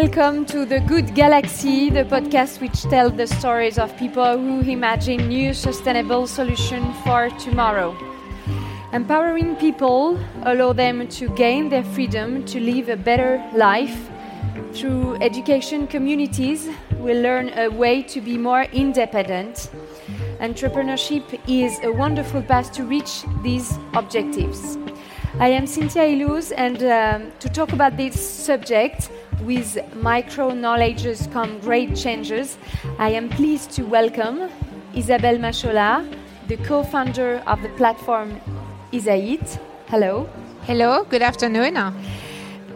Welcome to the Good Galaxy, the podcast which tells the stories of people who imagine new sustainable solutions for tomorrow. Empowering people allow them to gain their freedom to live a better life. Through education communities, we learn a way to be more independent. Entrepreneurship is a wonderful path to reach these objectives. I am Cynthia Illouz, and um, to talk about this subject, with micro knowledges come great changes, I am pleased to welcome Isabelle Mashola, the co founder of the platform Isahit. Hello. Hello, good afternoon.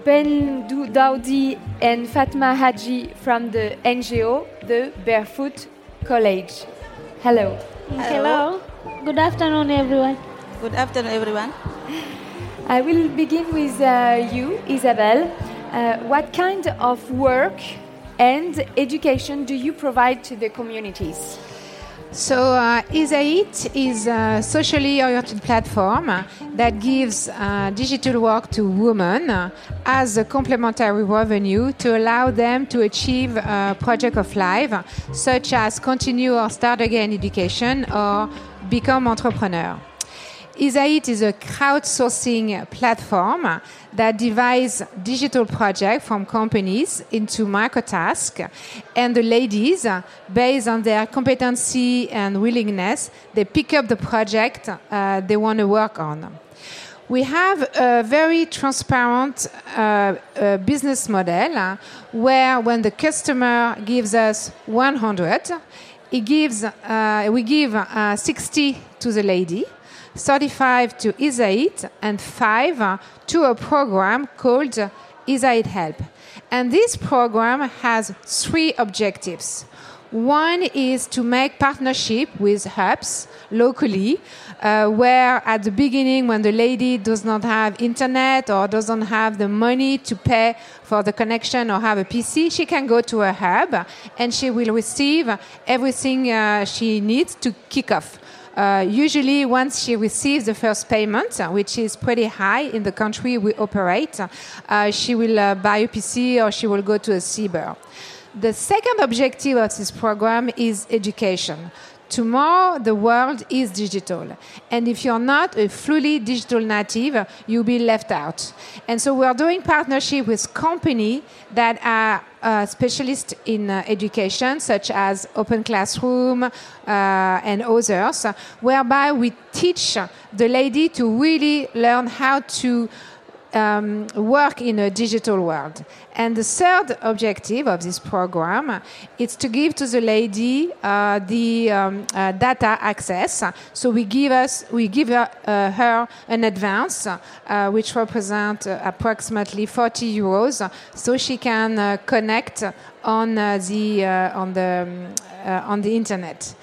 Pendo Daudi and Fatma Haji from the NGO, the Barefoot College. Hello. Hello. Good afternoon, everyone. Good afternoon, everyone. I will begin with uh, you, Isabelle. Uh, what kind of work and education do you provide to the communities? So, uh, Isahit is a socially oriented platform that gives uh, digital work to women as a complementary revenue to allow them to achieve a project of life, such as continue or start again education or become entrepreneur. Isahit is a crowdsourcing platform that divides digital projects from companies into microtasks, and the ladies, based on their competency and willingness, they pick up the project uh, they want to work on. We have a very transparent uh, uh, business model uh, where when the customer gives us 100, he gives, uh, we give uh, 60 to the lady 35 to Isahit, and 5 to a program called Isahit Help. And this program has three objectives. One is to make partnership with hubs locally, uh, where at the beginning, when the lady does not have internet or doesn't have the money to pay for the connection or have a PC, she can go to a hub and she will receive everything uh, she needs to kick off. Uh, usually, once she receives the first payment, uh, which is pretty high in the country we operate, uh, she will uh, buy a PC or she will go to a cyber. The second objective of this program is education. Tomorrow, the world is digital. And if you're not a fully digital native, you'll be left out. And so we're doing partnership with companies that are uh, specialists in uh, education, such as Open Classroom uh, and others, whereby we teach the lady to really learn how to um, work in a digital world. And the third objective of this program is to give to the lady uh, the um, uh, data access. So we give us we give her, uh, her an advance, uh, which represents uh, approximately 40 euros, so she can uh, connect on the on the um, on the internet.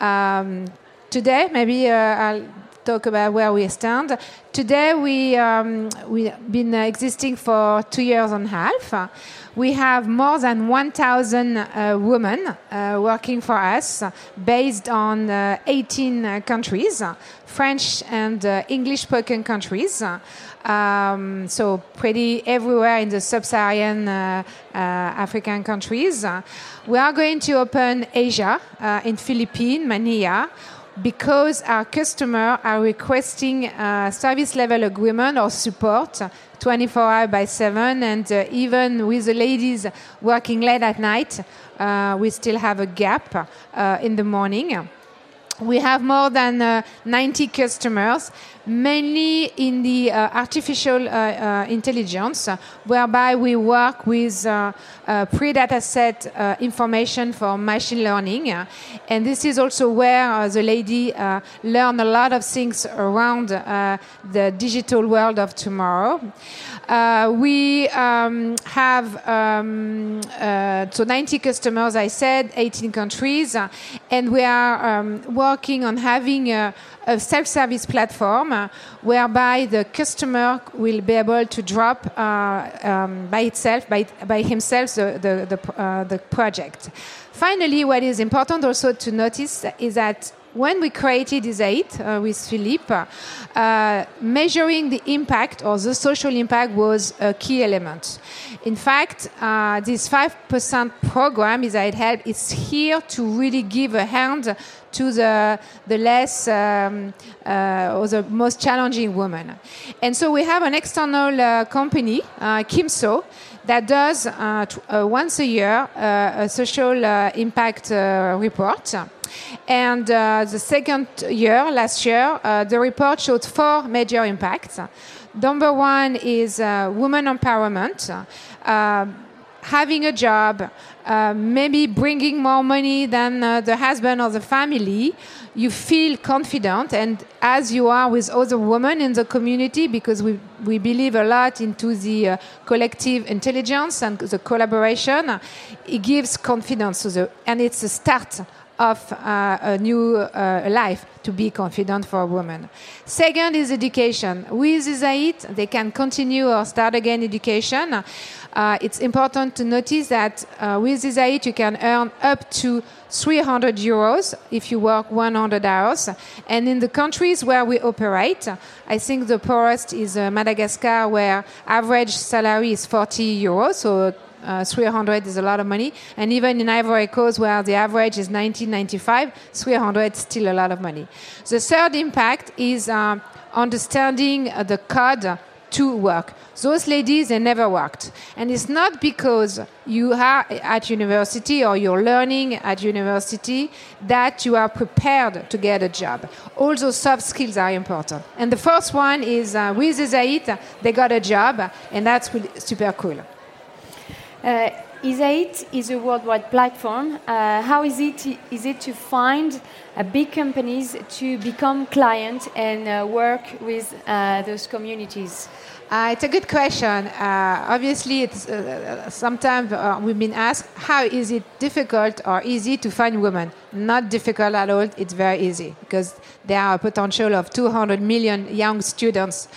Um, today, maybe I'll talk about where we stand. Today, we um, we've been existing for two years and a half. We have more than 1,000 uh, women uh, working for us, based on uh, 18 uh, countries, French and uh, English-spoken countries. Um, so pretty everywhere in the sub-Saharan uh, African countries. We are going to open Asia in Philippines, Manila because our customers are requesting a service level agreement or support 24 hours by 7 and uh, even with the ladies working late at night uh, we still have a gap uh, in the morning. We have more than uh, 90 customers, mainly in the uh, artificial uh, uh intelligence, whereby we work with uh, uh, pre-data set information for machine learning. And this is also where the lady learn a lot of things around the digital world of tomorrow. we um, have um, so 90 customers, I said, 18 countries, and we are um, working on having a, a self-service platform whereby the customer will be able to drop uh, um, by itself, by, by himself, the, the, the, uh, the project. Finally, what is important also to notice is that when we created Isahit uh, with Philippe, uh, measuring the impact or the social impact was a key element. In fact, uh, this 5% program, Isahit Help, is here to really give a hand to the, the less um, uh, or the most challenging women. And so we have an external uh, company, uh, Kimso, that does once a year a social impact report. And uh, the second year, last year, uh, the report showed four major impacts. Number one is uh, women empowerment. Uh, having a job, uh, maybe bringing more money than uh, the husband or the family, you feel confident. And as you are with other women in the community, because we, we believe a lot into the collective intelligence and the collaboration, it gives confidence to the, and it's a start of uh, a new uh, life to be confident for a woman. Second is education. With Isahit, they can continue or start again education. Uh, it's important to notice that uh, with Isahit, you can earn up to 300 euros if you work 100 hours. And in the countries where we operate, I think the poorest is uh, Madagascar, where average salary is 40 euros, so uh, 300 is a lot of money. And even in Ivory Coast, where the average is 1995, 300 is still a lot of money. The third impact is uh, understanding uh, the code to work. Those ladies, they never worked. And it's not because you are at university or you're learning at university that you are prepared to get a job. All those soft skills are important. And the first one is uh, with Isahit, they got a job, and that's really super cool. Uh, Isahit is a worldwide platform. Uh, how is it, is it to find uh, big companies to become client and uh, work with uh, those communities? Uh, it's a good question. Uh, obviously, it's sometimes we've been asked how is it difficult or easy to find women. Not difficult at all. It's very easy because there are a potential of 200 million young students.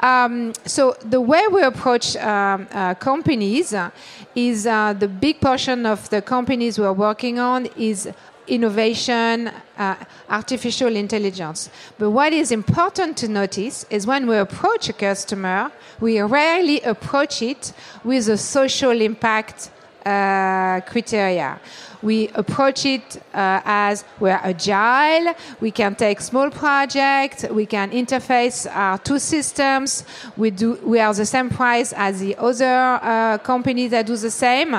Um, so the way we approach um, uh, companies uh, is uh, the big portion of the companies we're working on is innovation, uh, artificial intelligence. But what is important to notice is when we approach a customer, we rarely approach it with a social impact uh, criteria. We approach it uh, as we're agile, we can take small projects, we can interface our two systems, we, do, we are the same price as the other uh, companies that do the same.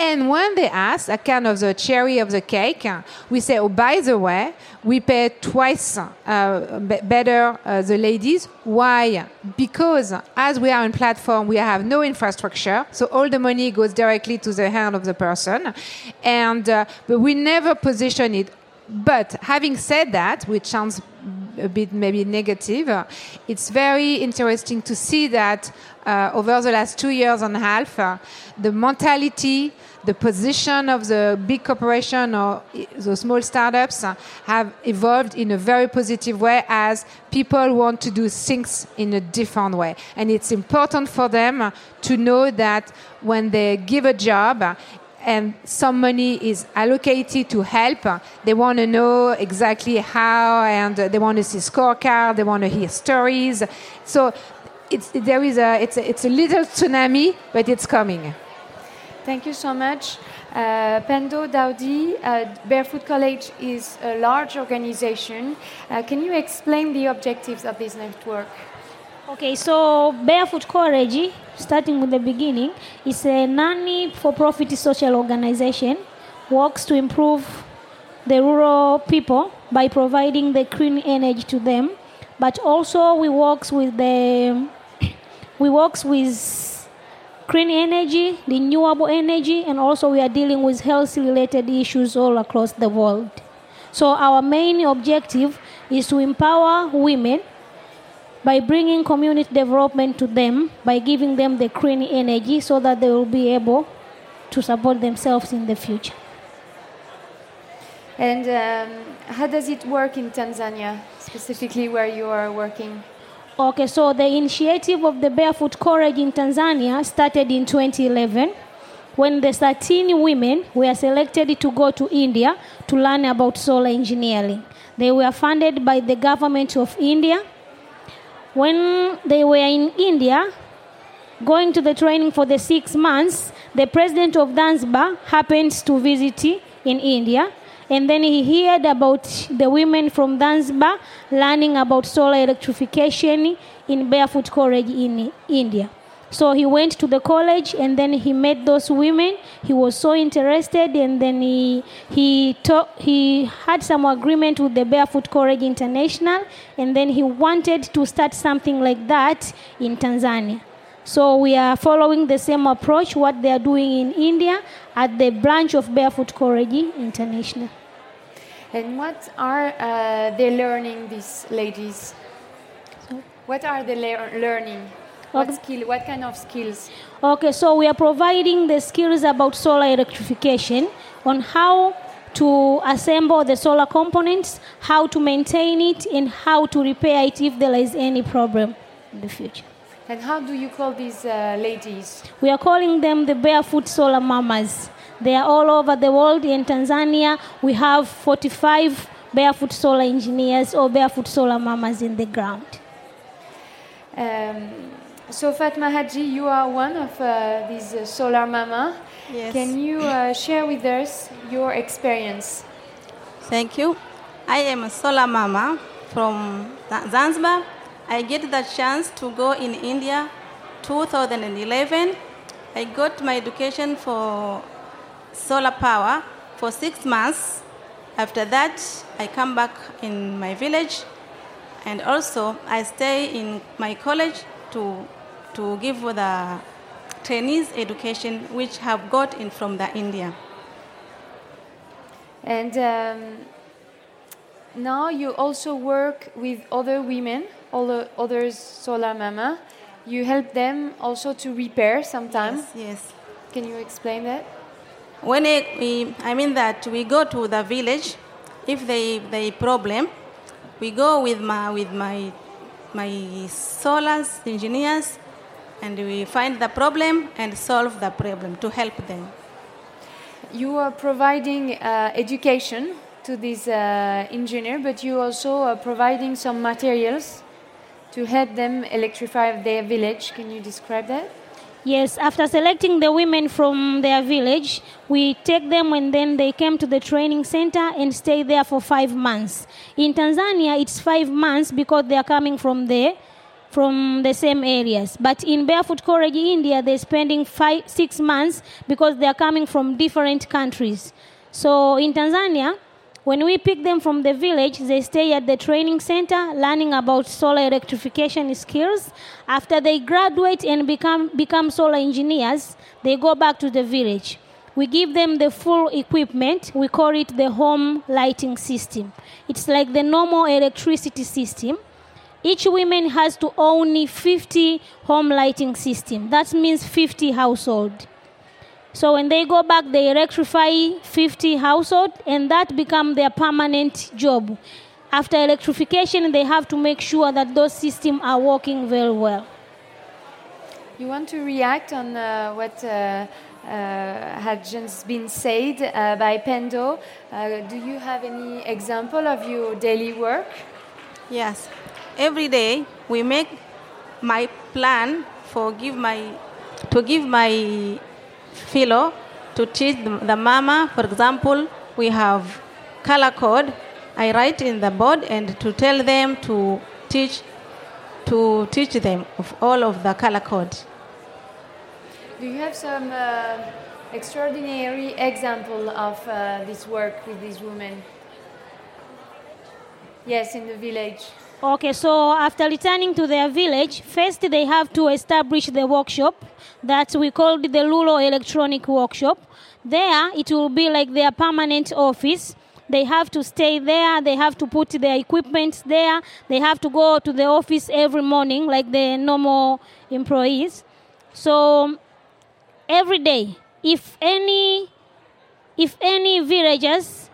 And when they ask, a kind of the cherry of the cake, we say, oh, by the way, we pay twice uh, better uh, the ladies. Why? Because as we are on platform, we have no infrastructure, so all the money goes directly to the hand of the person, and uh, but we never position it. But having said that, which sounds a bit maybe negative, uh, it's very interesting to see that uh, over the last two years and a half, uh, the mentality, the position of the big corporation or the small startups uh, have evolved in a very positive way as people want to do things in a different way. And it's important for them uh, to know that when they give a job, uh, and some money is allocated to help. They want to know exactly how, and they want to see scorecard. They want to hear stories. So it's, there is a it's a, it's a little tsunami, but it's coming. Thank you so much. Uh, Pendo Daudi, uh, Barefoot College is a large organization. Uh, can you explain the objectives of this network? Okay, so Barefoot College, starting with the beginning, is a non-for-profit social organization, works to improve the rural people by providing the clean energy to them, but also we works with the we works with clean energy, renewable energy, and also we are dealing with health-related issues all across the world. So our main objective is to empower women by bringing community development to them, by giving them the clean energy so that they will be able to support themselves in the future. And um, how does it work in Tanzania, specifically where you are working? Okay, so the initiative of the Barefoot College in Tanzania started in 2011 when the 13 women were selected to go to India to learn about solar engineering. They were funded by the government of India. When they were in India, going to the training for the six months, the president of Zanzibar happened to visit in India. And then he heard about the women from Zanzibar learning about solar electrification in Barefoot College in India. So he went to the college and then he met those women. He was so interested and then he he talk, he had some agreement with the Barefoot College International and then he wanted to start something like that in Tanzania. So we are following the same approach what they are doing in India at the branch of Barefoot College International. And what are uh, they learning, these ladies? So- What are they lear- learning? What Okay. skill? What kind of skills? Okay, so we are providing the skills about solar electrification on how to assemble the solar components, how to maintain it, and how to repair it if there is any problem in the future. And how do you call these uh, ladies? We are calling them the barefoot solar mamas. They are all over the world. In Tanzania, we have 45 barefoot solar engineers or barefoot solar mamas in the ground. Um, so Fatma Haji, you are one of uh, these uh, solar mama. Yes. Can you uh, share with us your experience? Thank you. I am a solar mama from Za- Zanzibar. I get the chance to go in India 2011. I got my education for solar power for six months. After that, I come back in my village and also I stay in my college to, to give the trainees education which have got in from the India. And um, now you also work with other women, other others solar mama. You help them also to repair sometimes. Yes, yes. Can you explain that? When I, we, I mean that we go to the village, if they they problem, we go with my with my my solars engineers, and we find the problem and solve the problem to help them. You are providing uh, education to this uh, engineer, but you also are providing some materials to help them electrify their village. Can you describe that? Yes, after selecting the women from their village, we take them and then they came to the training center and stay there for five months. In Tanzania, it's five months because they are coming from there, from the same areas. But in Barefoot College, India, they're spending five, six months because they are coming from different countries. So in Tanzania, when we pick them from the village, they stay at the training center learning about solar electrification skills. After they graduate and become, become solar engineers, they go back to the village. We give them the full equipment. We call it the home lighting system. It's like the normal electricity system. Each woman has to own 50 home lighting system. That means 50 household. So when they go back, they electrify 50 household, and that become their permanent job. After electrification, they have to make sure that those systems are working very well. You want to react on uh, what uh, uh, had just been said uh, by Pendo. Uh, do you have any example of your daily work? Yes, every day we make my plan for give my to give my fellow to teach the, mama. For example, we have color code. I write in the board and to tell them to teach to teach them of all of the color code. Do you have some uh, extraordinary example of uh, this work with these women? Yes, in the village. Okay, so after returning to their village, first they have to establish the workshop that we called the Lulo Electronic Workshop. There, it will be like their permanent office. They have to stay there, they have to put their equipment there, they have to go to the office every morning like the normal employees. So, every day, if any if any villagers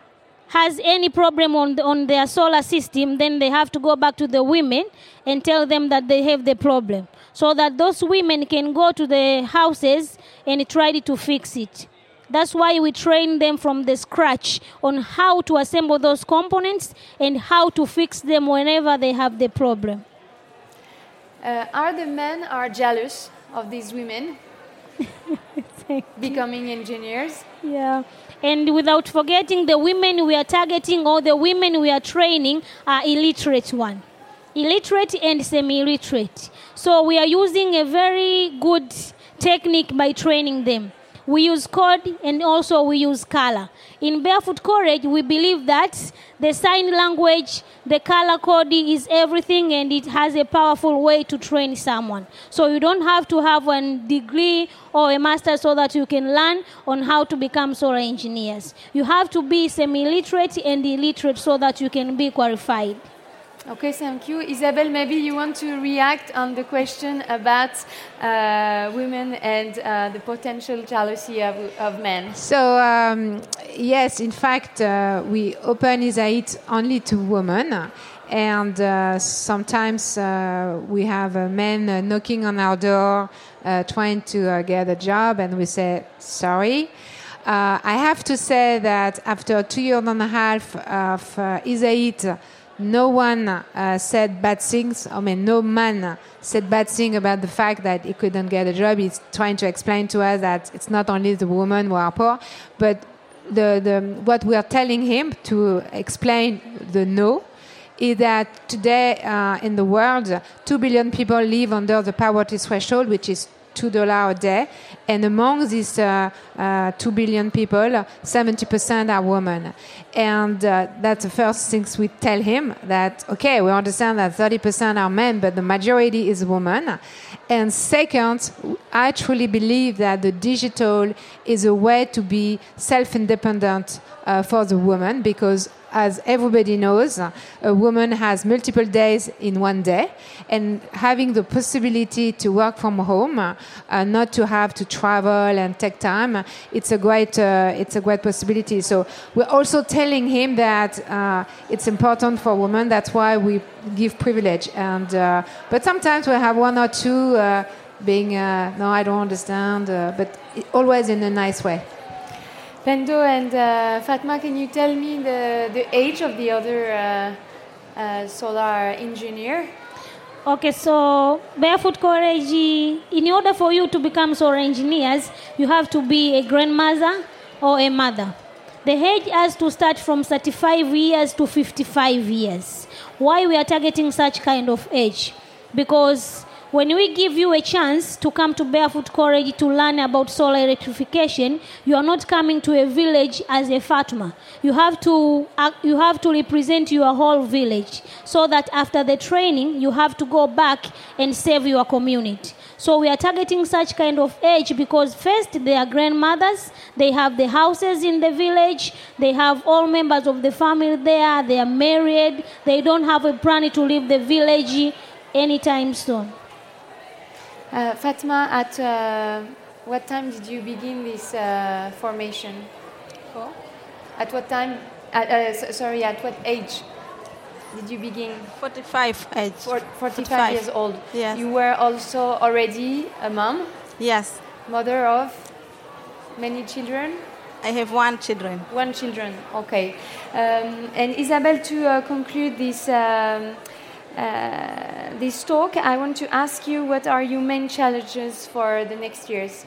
has any problem on, the, on their solar system, then they have to go back to the women and tell them that they have the problem. So that those women can go to the houses and try to fix it. That's why we train them from the scratch on how to assemble those components and how to fix them whenever they have the problem. Uh, are the men are jealous of these women becoming engineers? Yeah. And without forgetting, the women we are targeting or the women we are training are illiterate one. Illiterate and semi-illiterate. So we are using a very good technique by training them. We use code and also we use color. In Barefoot College, we believe that the sign language, the color code is everything and it has a powerful way to train someone. So you don't have to have a degree or a master so that you can learn on how to become solar engineers. You have to be semi-literate and illiterate so that you can be qualified. Okay, thank you. Isabelle, maybe you want to react on the question about uh, women and uh, the potential jealousy of, of men. So, um, yes, in fact, uh, we open Isahit only to women. And uh, sometimes uh, we have uh, men knocking on our door trying to get a job, and we say, sorry. I have to say that after two years and a half of uh, Isahit, no one uh, said bad things. I mean, no man said bad thing about the fact that he couldn't get a job. He's trying to explain to us that it's not only the women who are poor, but the, the, what we are telling him to explain the no is that today uh, in the world, 2 billion people live under the poverty threshold, which is two dollars a day, and among these uh, uh, two billion people, seventy percent are women, and uh, that's the first things we tell him that okay, we understand that thirty percent are men, but the majority is women, and second, I truly believe that the digital is a way to be self-independent uh, for the woman because as everybody knows, a woman has multiple days in one day, and having the possibility to work from home, uh, not to have to travel and take time, it's a great, uh, it's a great possibility. So we're also telling him that uh, it's important for women. That's why we give privilege. And uh, but sometimes we have one or two being, no, I don't understand, but always in a nice way. Pendo and uh, Fatma, can you tell me the, the age of the other uh, uh, solar engineer? Okay, so Barefoot College, in order for you to become solar engineers, you have to be a grandmother or a mother. The age has to start from 35 years to 55 years. Why we are targeting such kind of age? Because when we give you a chance to come to Barefoot College to learn about solar electrification, you are not coming to a village as a Fatma. You have to uh, you have to represent your whole village, so that after the training, you have to go back and save your community. So we are targeting such kind of age because first they are grandmothers, they have the houses in the village, they have all members of the family there, they are married, they don't have a plan to leave the village anytime soon. Uh, Fatma, at uh, what time did you begin this uh, formation? Oh. At what time? Uh, sorry, at what age did you begin? 45 age. For, 45, 45 years old. Yes. You were also already a mom? Yes. Mother of many children? I have one children. One children, okay. Um, and Isabelle, to uh, conclude this um, this talk, I want to ask you what are your main challenges for the next years?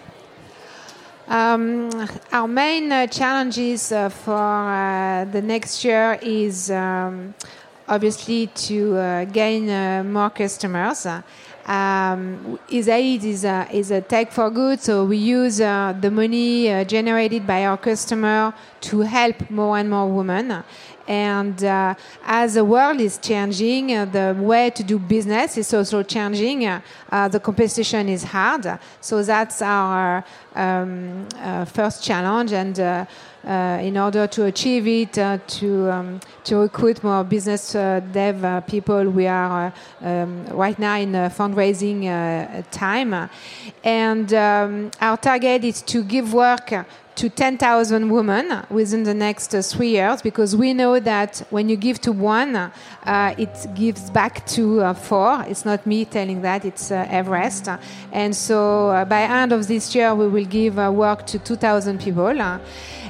Um, our main uh, challenges uh, for uh, the next year is um, obviously to uh, gain uh, more customers. Um, Isahit is a, is a tech for good, so we use the money generated by our customer to help more and more women. And uh, as the world is changing, uh, the way to do business is also changing. Uh, the competition is hard. So that's our um, uh, first challenge. And uh, uh, in order to achieve it, to, um, to recruit more business dev people, we are um, right now in fundraising time. And um, our target is to give work to 10,000 women within the next uh, three years because we know that when you give to one, uh, it gives back to uh, four. It's not me telling that, it's uh, Everest. And so uh, by end of this year, we will give uh, work to 2,000 people.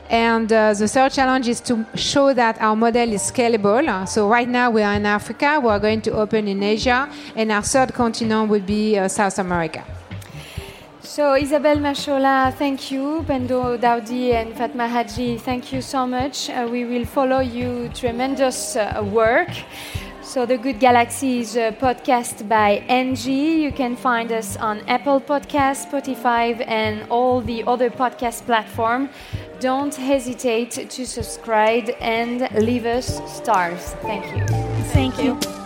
And uh, the third challenge is to show that our model is scalable. So right now we are in Africa, we are going to open in Asia, and our third continent will be uh, South America. So, Isabelle Mashola, thank you. Pendo Daudi and Fatma Haji, thank you so much. Uh, we will follow you tremendous uh, work. So, The Good Galaxy is a podcast by Engie. You can find us on Apple Podcasts, Spotify, and all the other podcast platforms. Don't hesitate to subscribe and leave us stars. Thank you. Thank you.